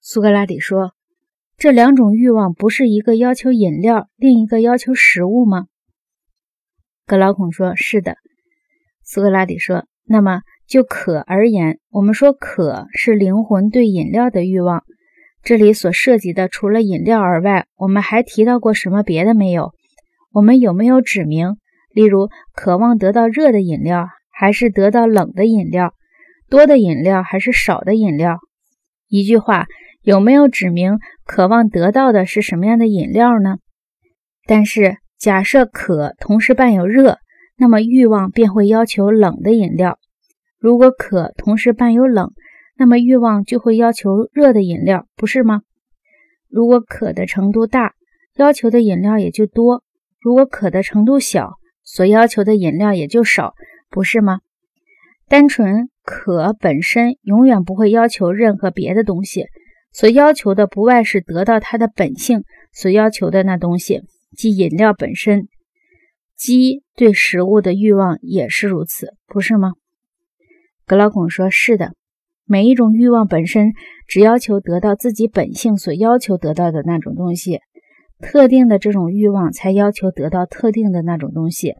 苏格拉底说：“这两种欲望不是一个要求饮料，另一个要求食物吗？”格劳孔说：“是的。”苏格拉底说：“那么就渴而言，我们说渴是灵魂对饮料的欲望。这里所涉及的除了饮料而外，我们还提到过什么别的没有？我们有没有指明，例如渴望得到热的饮料，还是得到冷的饮料？多的饮料还是少的饮料？一句话，有没有指明渴望得到的是什么样的饮料呢？但是。”假设渴同时伴有热，那么欲望便会要求冷的饮料；如果渴同时伴有冷，那么欲望就会要求热的饮料，不是吗？如果渴的程度大，要求的饮料也就多；如果渴的程度小，所要求的饮料也就少，不是吗？单纯渴本身永远不会要求任何别的东西，所要求的不外是得到它的本性所要求的那东西。即饮料本身，鸡对食物的欲望也是如此，不是吗？格劳孔说：“是的，每一种欲望本身只要求得到自己本性所要求得到的那种东西，特定的这种欲望才要求得到特定的那种东西。